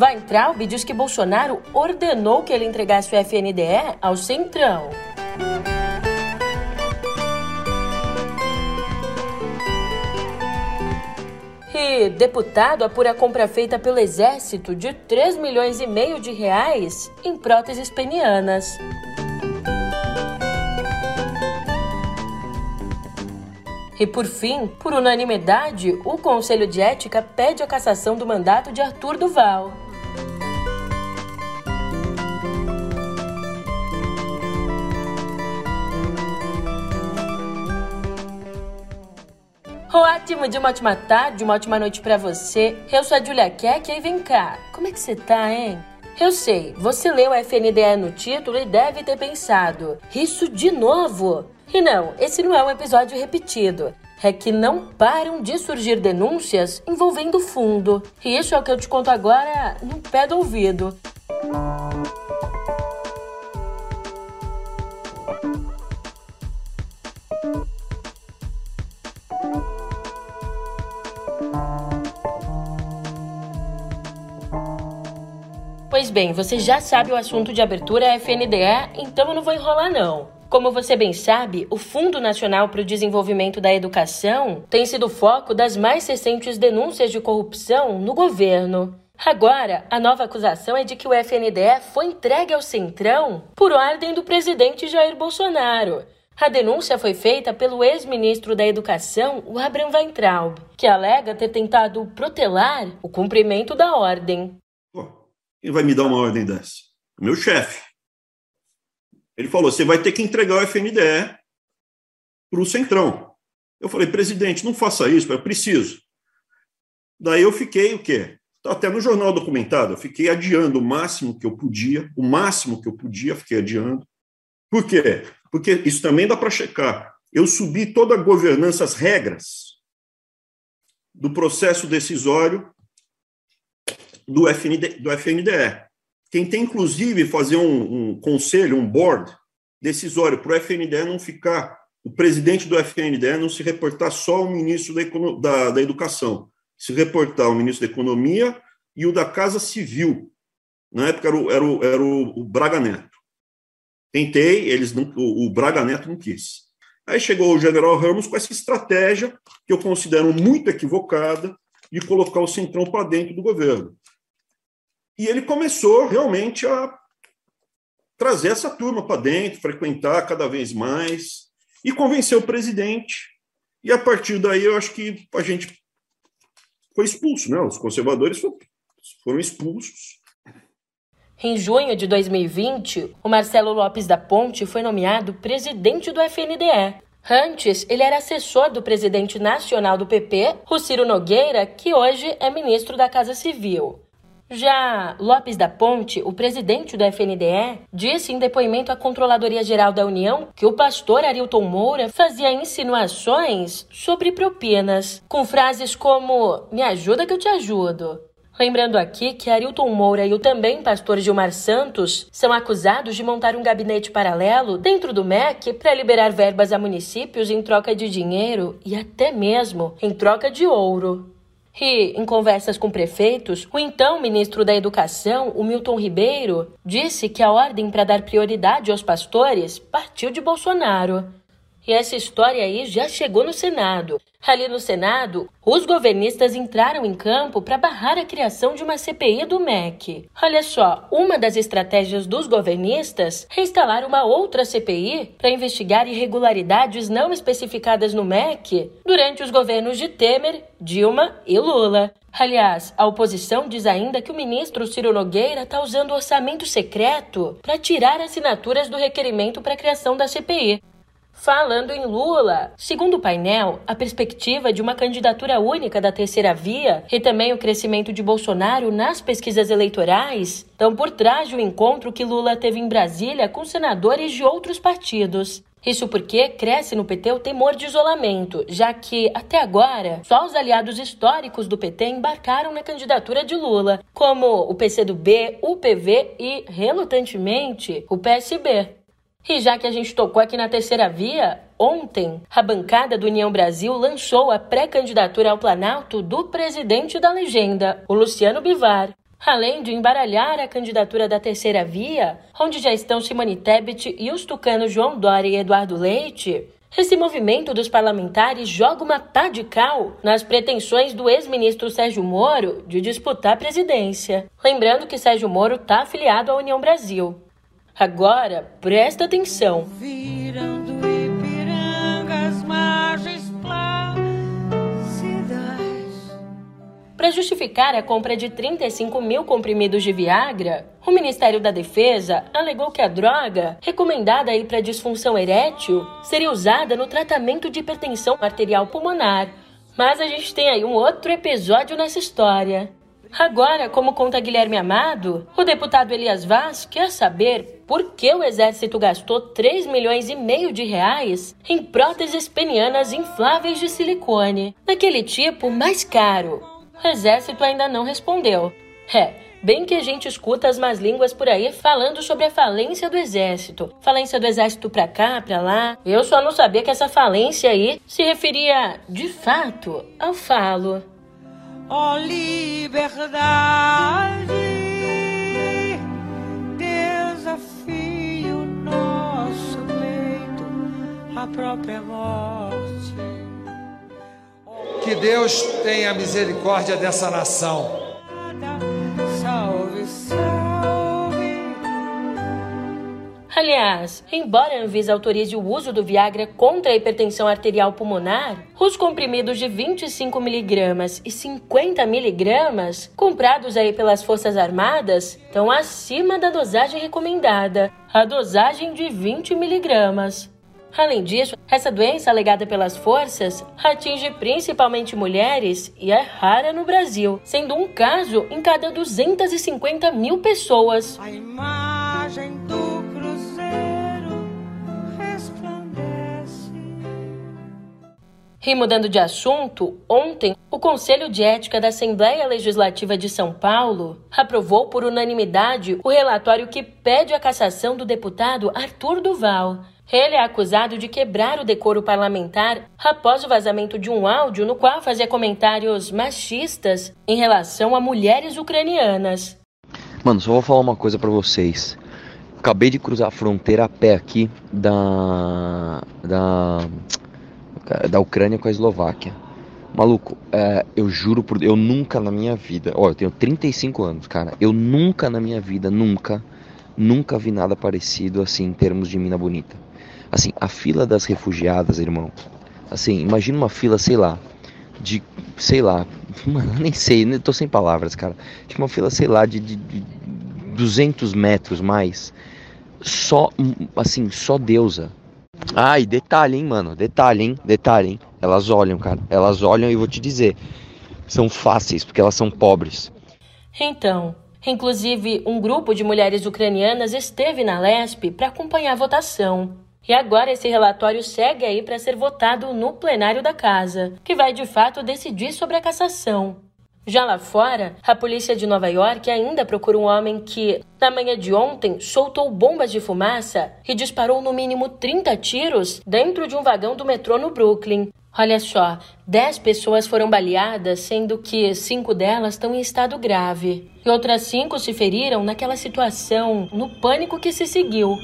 Weintraub diz que Bolsonaro ordenou que ele entregasse o FNDE ao Centrão. E deputado apura a compra feita pelo Exército de 3 milhões e meio de reais em próteses penianas. E por fim, por unanimidade, o Conselho de Ética pede a cassação do mandato de Arthur Duval. Ótimo de uma ótima tarde, uma ótima noite para você. Eu sou a Julia Keck e vem cá, como é que você tá, hein? Eu sei, você leu a FNDE no título e deve ter pensado, isso de novo? E não, esse não é um episódio repetido. É que não param de surgir denúncias envolvendo o fundo. E isso é o que eu te conto agora no pé do ouvido. Pois bem, você já sabe o assunto de abertura é FNDE, então eu não vou enrolar não. Como você bem sabe, o Fundo Nacional para o Desenvolvimento da Educação tem sido foco das mais recentes denúncias de corrupção no governo. Agora, a nova acusação é de que o FNDE foi entregue ao Centrão por ordem do presidente Jair Bolsonaro. A denúncia foi feita pelo ex-ministro da Educação, o Abraham Weintraub, que alega ter tentado protelar o cumprimento da ordem. Quem vai me dar uma ordem dessa? Meu chefe. Ele falou: você vai ter que entregar o FNDE para o Centrão. Eu falei, presidente, não faça isso, eu preciso. Daí eu fiquei o quê? Está até no jornal documentado, eu fiquei adiando o máximo que eu podia, o máximo que eu podia, fiquei adiando. Por quê? Porque isso também dá para checar. Eu subi toda a governança, as regras do processo decisório do, FND, do FNDE. Tem, inclusive, fazer um, um conselho, um board decisório para o FNDE não ficar, o presidente do FNDE não se reportar só ao ministro da, da, da Educação, se reportar ao ministro da Economia e o da Casa Civil. Na época era o, era o, era o Braga Neto. Tentei, eles não, o, o Braga Neto não quis. Aí chegou o general Ramos com essa estratégia, que eu considero muito equivocada, de colocar o Centrão para dentro do governo. E ele começou realmente a trazer essa turma para dentro, frequentar cada vez mais e convencer o presidente. E a partir daí eu acho que a gente foi expulso, né? Os conservadores foram expulsos. Em junho de 2020, o Marcelo Lopes da Ponte foi nomeado presidente do FNDE. Antes, ele era assessor do presidente nacional do PP, Ciro Nogueira, que hoje é ministro da Casa Civil. Já Lopes da Ponte, o presidente do FNDE, disse em depoimento à Controladoria Geral da União que o pastor Arilton Moura fazia insinuações sobre propinas, com frases como: Me ajuda que eu te ajudo. Lembrando aqui que Arilton Moura e o também pastor Gilmar Santos são acusados de montar um gabinete paralelo dentro do MEC para liberar verbas a municípios em troca de dinheiro e até mesmo em troca de ouro. E, em conversas com prefeitos, o então ministro da Educação, o Milton Ribeiro, disse que a ordem para dar prioridade aos pastores partiu de Bolsonaro. E essa história aí já chegou no Senado. Ali no Senado, os governistas entraram em campo para barrar a criação de uma CPI do MEC. Olha só, uma das estratégias dos governistas é instalar uma outra CPI para investigar irregularidades não especificadas no MEC durante os governos de Temer, Dilma e Lula. Aliás, a oposição diz ainda que o ministro Ciro Nogueira está usando orçamento secreto para tirar assinaturas do requerimento para a criação da CPI. Falando em Lula, segundo o painel, a perspectiva de uma candidatura única da terceira via e também o crescimento de Bolsonaro nas pesquisas eleitorais estão por trás do encontro que Lula teve em Brasília com senadores de outros partidos. Isso porque cresce no PT o temor de isolamento, já que, até agora, só os aliados históricos do PT embarcaram na candidatura de Lula, como o PCdoB, o PV e, relutantemente, o PSB. E já que a gente tocou aqui na terceira via, ontem a bancada do União Brasil lançou a pré-candidatura ao Planalto do presidente da legenda, o Luciano Bivar. além de embaralhar a candidatura da terceira via, onde já estão Simone Tebet e os tucanos João Dória e Eduardo Leite, esse movimento dos parlamentares joga uma pá de cal nas pretensões do ex-ministro Sérgio Moro de disputar a presidência. Lembrando que Sérgio Moro está afiliado à União Brasil. Agora, presta atenção. Virando Para justificar a compra de 35 mil comprimidos de Viagra, o Ministério da Defesa alegou que a droga, recomendada aí para disfunção erétil, seria usada no tratamento de hipertensão arterial pulmonar. Mas a gente tem aí um outro episódio nessa história. Agora, como conta Guilherme Amado, o deputado Elias Vaz quer saber por que o exército gastou 3 milhões e meio de reais em próteses penianas infláveis de silicone, daquele tipo mais caro. O exército ainda não respondeu. É, bem que a gente escuta as más línguas por aí falando sobre a falência do exército. Falência do exército pra cá, pra lá. Eu só não sabia que essa falência aí se referia, de fato, ao falo. Ó oh, liberdade, desafio nosso leito, a própria morte. Que Deus tenha misericórdia dessa nação. Aliás, embora a Anvisa autorize o uso do Viagra contra a hipertensão arterial pulmonar, os comprimidos de 25 miligramas e 50 miligramas, comprados aí pelas Forças Armadas, estão acima da dosagem recomendada, a dosagem de 20 miligramas. Além disso, essa doença alegada pelas forças atinge principalmente mulheres e é rara no Brasil, sendo um caso em cada 250 mil pessoas. A E mudando de assunto, ontem o Conselho de Ética da Assembleia Legislativa de São Paulo aprovou por unanimidade o relatório que pede a cassação do deputado Arthur Duval. Ele é acusado de quebrar o decoro parlamentar após o vazamento de um áudio no qual fazia comentários machistas em relação a mulheres ucranianas. Mano, só vou falar uma coisa para vocês. Acabei de cruzar a fronteira a pé aqui da da da Ucrânia com a Eslováquia. Maluco, é, eu juro por eu nunca na minha vida, ó, eu tenho 35 anos, cara, eu nunca na minha vida, nunca, nunca vi nada parecido assim em termos de mina bonita. Assim, a fila das refugiadas, irmão. Assim, imagina uma fila, sei lá, de, sei lá, mano, nem sei, nem tô sem palavras, cara. Tipo uma fila, sei lá, de, de, de 200 metros mais. Só, assim, só deusa. Ah, e detalhe, hein, mano, detalhe, hein, detalhe, hein. Elas olham, cara, elas olham e vou te dizer, são fáceis, porque elas são pobres. Então, inclusive, um grupo de mulheres ucranianas esteve na Lesp para acompanhar a votação. E agora esse relatório segue aí para ser votado no plenário da casa, que vai de fato decidir sobre a cassação. Já lá fora, a polícia de Nova York ainda procura um homem que, na manhã de ontem, soltou bombas de fumaça e disparou no mínimo 30 tiros dentro de um vagão do metrô no Brooklyn. Olha só, 10 pessoas foram baleadas, sendo que cinco delas estão em estado grave. E outras cinco se feriram naquela situação, no pânico que se seguiu.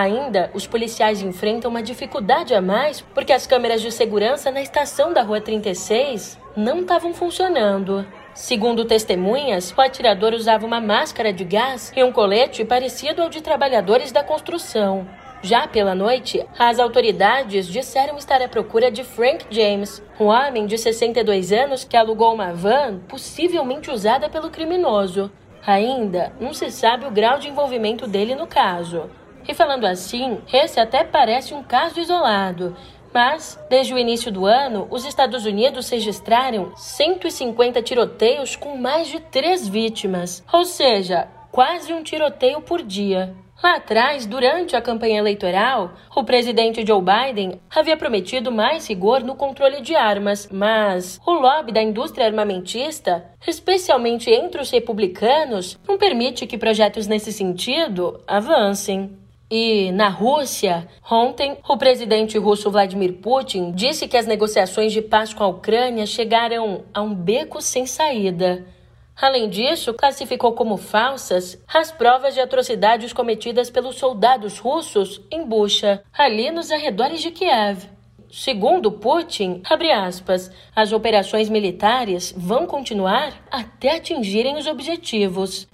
Ainda, os policiais enfrentam uma dificuldade a mais porque as câmeras de segurança na estação da Rua 36 não estavam funcionando. Segundo testemunhas, o atirador usava uma máscara de gás e um colete parecido ao de trabalhadores da construção. Já pela noite, as autoridades disseram estar à procura de Frank James, um homem de 62 anos que alugou uma van possivelmente usada pelo criminoso. Ainda não se sabe o grau de envolvimento dele no caso. E falando assim, esse até parece um caso isolado. Mas, desde o início do ano, os Estados Unidos registraram 150 tiroteios com mais de três vítimas, ou seja, quase um tiroteio por dia. Lá atrás, durante a campanha eleitoral, o presidente Joe Biden havia prometido mais rigor no controle de armas, mas o lobby da indústria armamentista, especialmente entre os republicanos, não permite que projetos nesse sentido avancem. E na Rússia, ontem, o presidente russo Vladimir Putin disse que as negociações de paz com a Ucrânia chegaram a um beco sem saída. Além disso, classificou como falsas as provas de atrocidades cometidas pelos soldados russos em Bucha, ali nos arredores de Kiev. Segundo Putin, aspas, as operações militares vão continuar até atingirem os objetivos.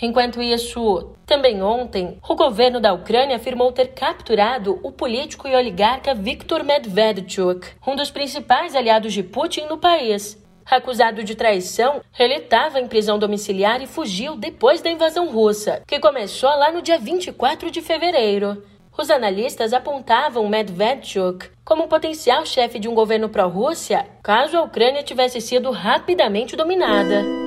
Enquanto isso, também ontem, o governo da Ucrânia afirmou ter capturado o político e oligarca Viktor Medvedchuk, um dos principais aliados de Putin no país. Acusado de traição, ele estava em prisão domiciliar e fugiu depois da invasão russa, que começou lá no dia 24 de fevereiro. Os analistas apontavam Medvedchuk como potencial chefe de um governo pró-Rússia caso a Ucrânia tivesse sido rapidamente dominada.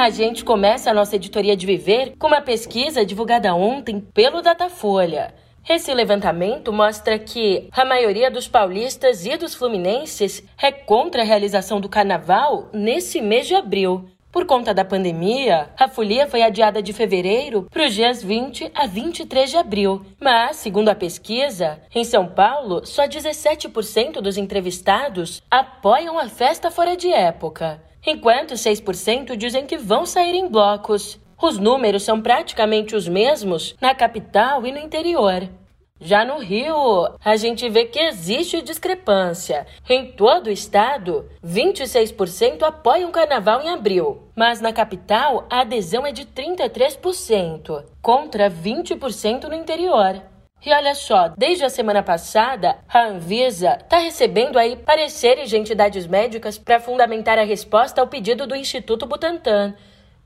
A gente começa a nossa editoria de viver com uma pesquisa divulgada ontem pelo Datafolha. Esse levantamento mostra que a maioria dos paulistas e dos fluminenses é contra a realização do carnaval nesse mês de abril. Por conta da pandemia, a folia foi adiada de fevereiro para os dias 20 a 23 de abril. Mas, segundo a pesquisa, em São Paulo, só 17% dos entrevistados apoiam a festa fora de época, enquanto 6% dizem que vão sair em blocos. Os números são praticamente os mesmos na capital e no interior. Já no Rio, a gente vê que existe discrepância. Em todo o estado, 26% apoiam o carnaval em abril, mas na capital a adesão é de 33%, contra 20% no interior. E olha só, desde a semana passada, a Anvisa está recebendo aí pareceres de entidades médicas para fundamentar a resposta ao pedido do Instituto Butantan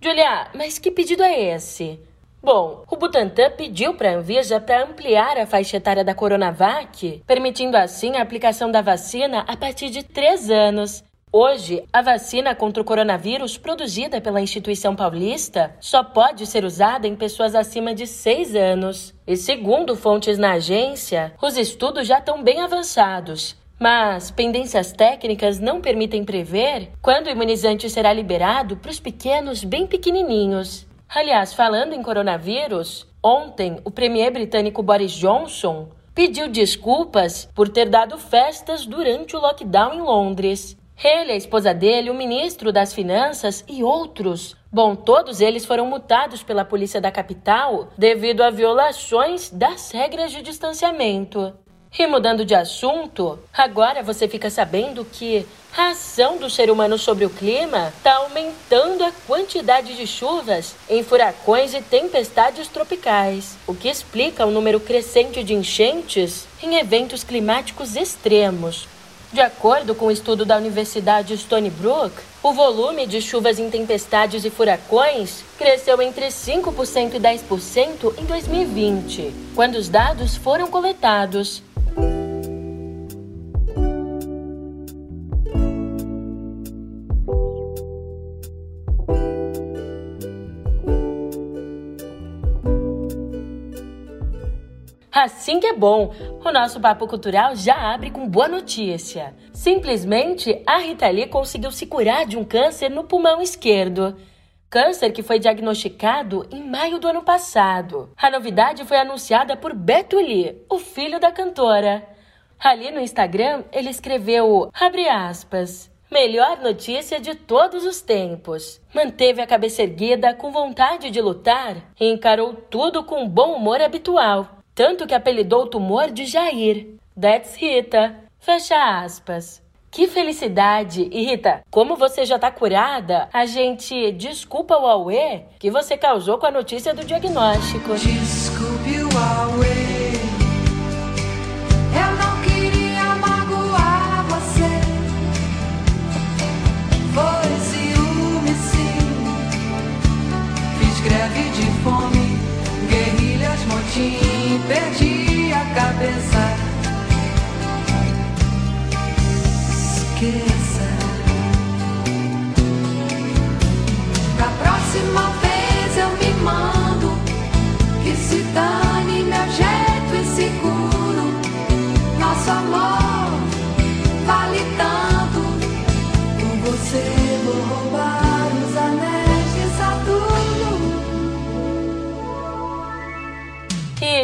Julia, mas que pedido é esse? Bom, o Butantan pediu para a Anvisa para ampliar a faixa etária da Coronavac, permitindo assim a aplicação da vacina a partir de três anos. Hoje, a vacina contra o coronavírus produzida pela instituição paulista só pode ser usada em pessoas acima de seis anos. E segundo fontes na agência, os estudos já estão bem avançados mas pendências técnicas não permitem prever quando o imunizante será liberado para os pequenos bem pequenininhos. Aliás, falando em coronavírus, ontem o premier britânico Boris Johnson pediu desculpas por ter dado festas durante o lockdown em Londres. Ele, a esposa dele, o ministro das Finanças e outros. Bom, todos eles foram multados pela polícia da capital devido a violações das regras de distanciamento. E mudando de assunto, agora você fica sabendo que a ação do ser humano sobre o clima está aumentando a quantidade de chuvas em furacões e tempestades tropicais, o que explica o número crescente de enchentes em eventos climáticos extremos. De acordo com o um estudo da Universidade Stony Brook, o volume de chuvas em tempestades e furacões cresceu entre 5% e 10% em 2020, quando os dados foram coletados. Assim que é bom! O nosso Papo Cultural já abre com boa notícia. Simplesmente, a Rita Lee conseguiu se curar de um câncer no pulmão esquerdo. Câncer que foi diagnosticado em maio do ano passado. A novidade foi anunciada por Beto Lee, o filho da cantora. Ali no Instagram, ele escreveu, abre aspas, melhor notícia de todos os tempos. Manteve a cabeça erguida com vontade de lutar e encarou tudo com o bom humor habitual tanto que apelidou o tumor de Jair. That's Rita. Fecha aspas. Que felicidade! E Rita, como você já tá curada, a gente desculpa o Aue que você causou com a notícia do diagnóstico. Desculpe o Aue. cabeça. Esqueça. Da próxima vez eu me mando. Que se dane, meu jeito e seguro. Nosso amor vale tanto. Por você vou roubar.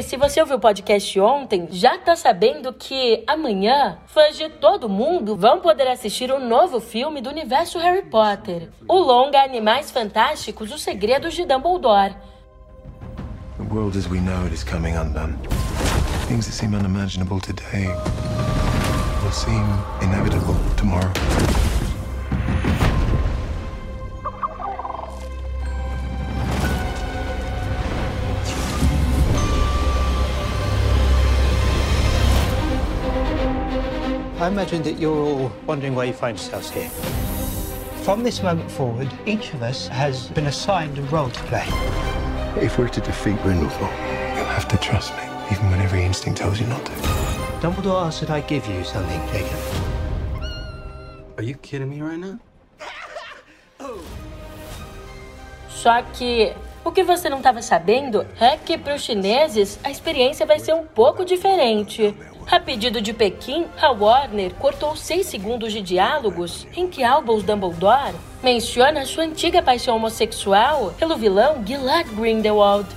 E se você ouviu o podcast ontem, já tá sabendo que amanhã fãs de todo mundo vão poder assistir o novo filme do universo Harry Potter, o longa Animais Fantásticos: Os Segredos de Dumbledore. The world as we know it is coming undone. Things that seem unimaginable today will seem inevitable tomorrow. I imagine that you're all wondering why you find yourselves here. From this moment forward, each of us has been assigned a role to play. If we're to defeat Grindelwald, you'll have to trust me, even when every instinct tells you not to. Dumbledore asked that I give you something, Jacob. Are you kidding me right now? Só que o que você não estava sabendo é que para os chineses a experiência vai ser um pouco diferente. A pedido de Pequim, a Warner cortou seis segundos de diálogos em que Albus Dumbledore menciona sua antiga paixão homossexual pelo vilão Gilad Grindelwald.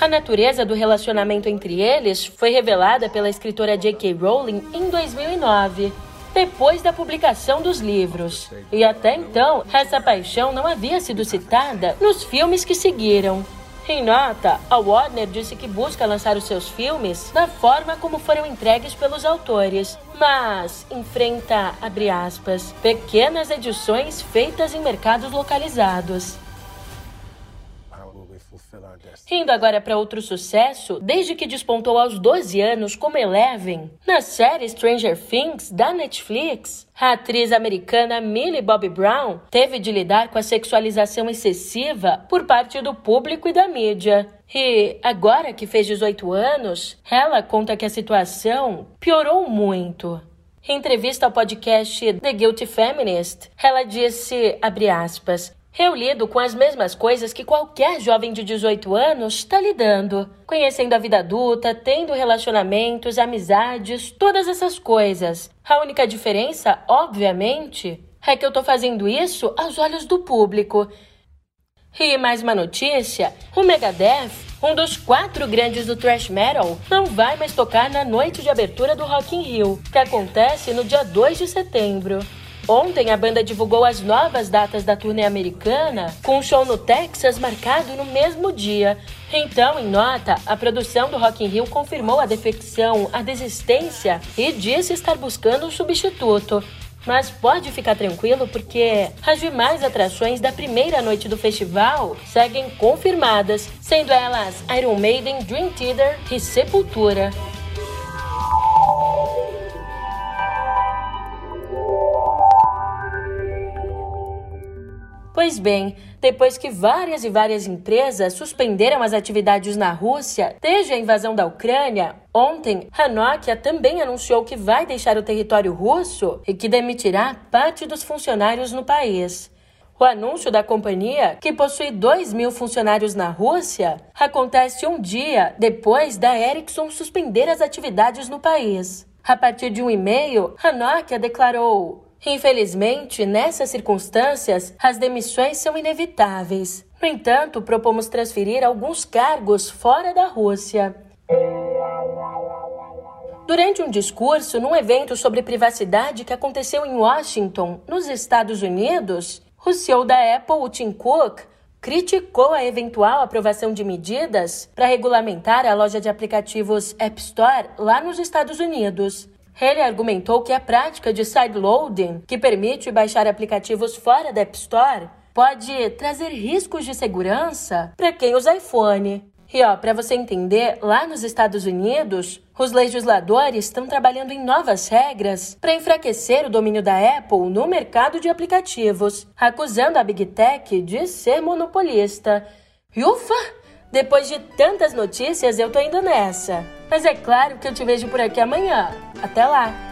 A natureza do relacionamento entre eles foi revelada pela escritora J.K. Rowling em 2009, depois da publicação dos livros. E até então, essa paixão não havia sido citada nos filmes que seguiram. Em nota, a Warner disse que busca lançar os seus filmes da forma como foram entregues pelos autores, mas enfrenta, aspas, pequenas edições feitas em mercados localizados. Indo agora para outro sucesso, desde que despontou aos 12 anos como Eleven, na série Stranger Things da Netflix, a atriz americana Millie Bobby Brown teve de lidar com a sexualização excessiva por parte do público e da mídia. E agora que fez 18 anos, ela conta que a situação piorou muito. Em entrevista ao podcast The Guilty Feminist, ela disse, aspas, eu lido com as mesmas coisas que qualquer jovem de 18 anos está lidando. Conhecendo a vida adulta, tendo relacionamentos, amizades, todas essas coisas. A única diferença, obviamente, é que eu tô fazendo isso aos olhos do público. E mais uma notícia: o Megadeth, um dos quatro grandes do thrash metal, não vai mais tocar na noite de abertura do Rock in Rio, que acontece no dia 2 de setembro. Ontem a banda divulgou as novas datas da turnê americana, com um show no Texas marcado no mesmo dia. Então, em nota, a produção do Rock in Rio confirmou a defecção, a desistência e disse estar buscando um substituto. Mas pode ficar tranquilo porque as demais atrações da primeira noite do festival seguem confirmadas, sendo elas Iron Maiden, Dream Theater e Sepultura. Pois bem, depois que várias e várias empresas suspenderam as atividades na Rússia desde a invasão da Ucrânia, ontem a Nokia também anunciou que vai deixar o território russo e que demitirá parte dos funcionários no país. O anúncio da companhia, que possui 2 mil funcionários na Rússia, acontece um dia depois da Ericsson suspender as atividades no país. A partir de um e-mail, a Nokia declarou: Infelizmente, nessas circunstâncias, as demissões são inevitáveis. No entanto, propomos transferir alguns cargos fora da Rússia. Durante um discurso num evento sobre privacidade que aconteceu em Washington, nos Estados Unidos, o CEO da Apple, o Tim Cook, criticou a eventual aprovação de medidas para regulamentar a loja de aplicativos App Store lá nos Estados Unidos. Ele argumentou que a prática de sideloading, que permite baixar aplicativos fora da App Store, pode trazer riscos de segurança para quem usa iPhone. E ó, para você entender, lá nos Estados Unidos, os legisladores estão trabalhando em novas regras para enfraquecer o domínio da Apple no mercado de aplicativos, acusando a Big Tech de ser monopolista. E ufa! Depois de tantas notícias, eu tô indo nessa. Mas é claro que eu te vejo por aqui amanhã. Até lá!